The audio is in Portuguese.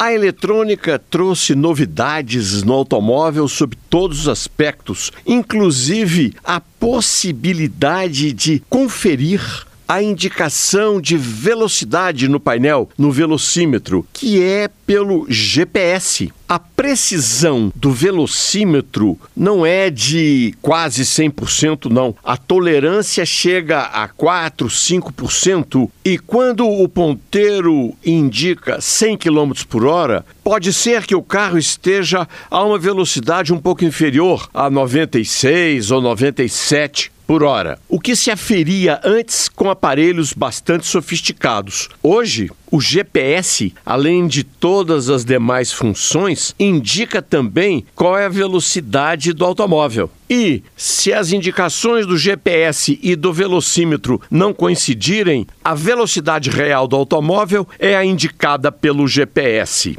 A eletrônica trouxe novidades no automóvel sob todos os aspectos, inclusive a possibilidade de conferir a indicação de velocidade no painel, no velocímetro, que é pelo GPS. A precisão do velocímetro não é de quase 100%, não. A tolerância chega a 4, 5%. E quando o ponteiro indica 100 km por hora, pode ser que o carro esteja a uma velocidade um pouco inferior a 96 ou 97 por hora, o que se aferia antes com aparelhos bastante sofisticados. Hoje, o GPS, além de todas as demais funções, indica também qual é a velocidade do automóvel. E se as indicações do GPS e do velocímetro não coincidirem, a velocidade real do automóvel é a indicada pelo GPS.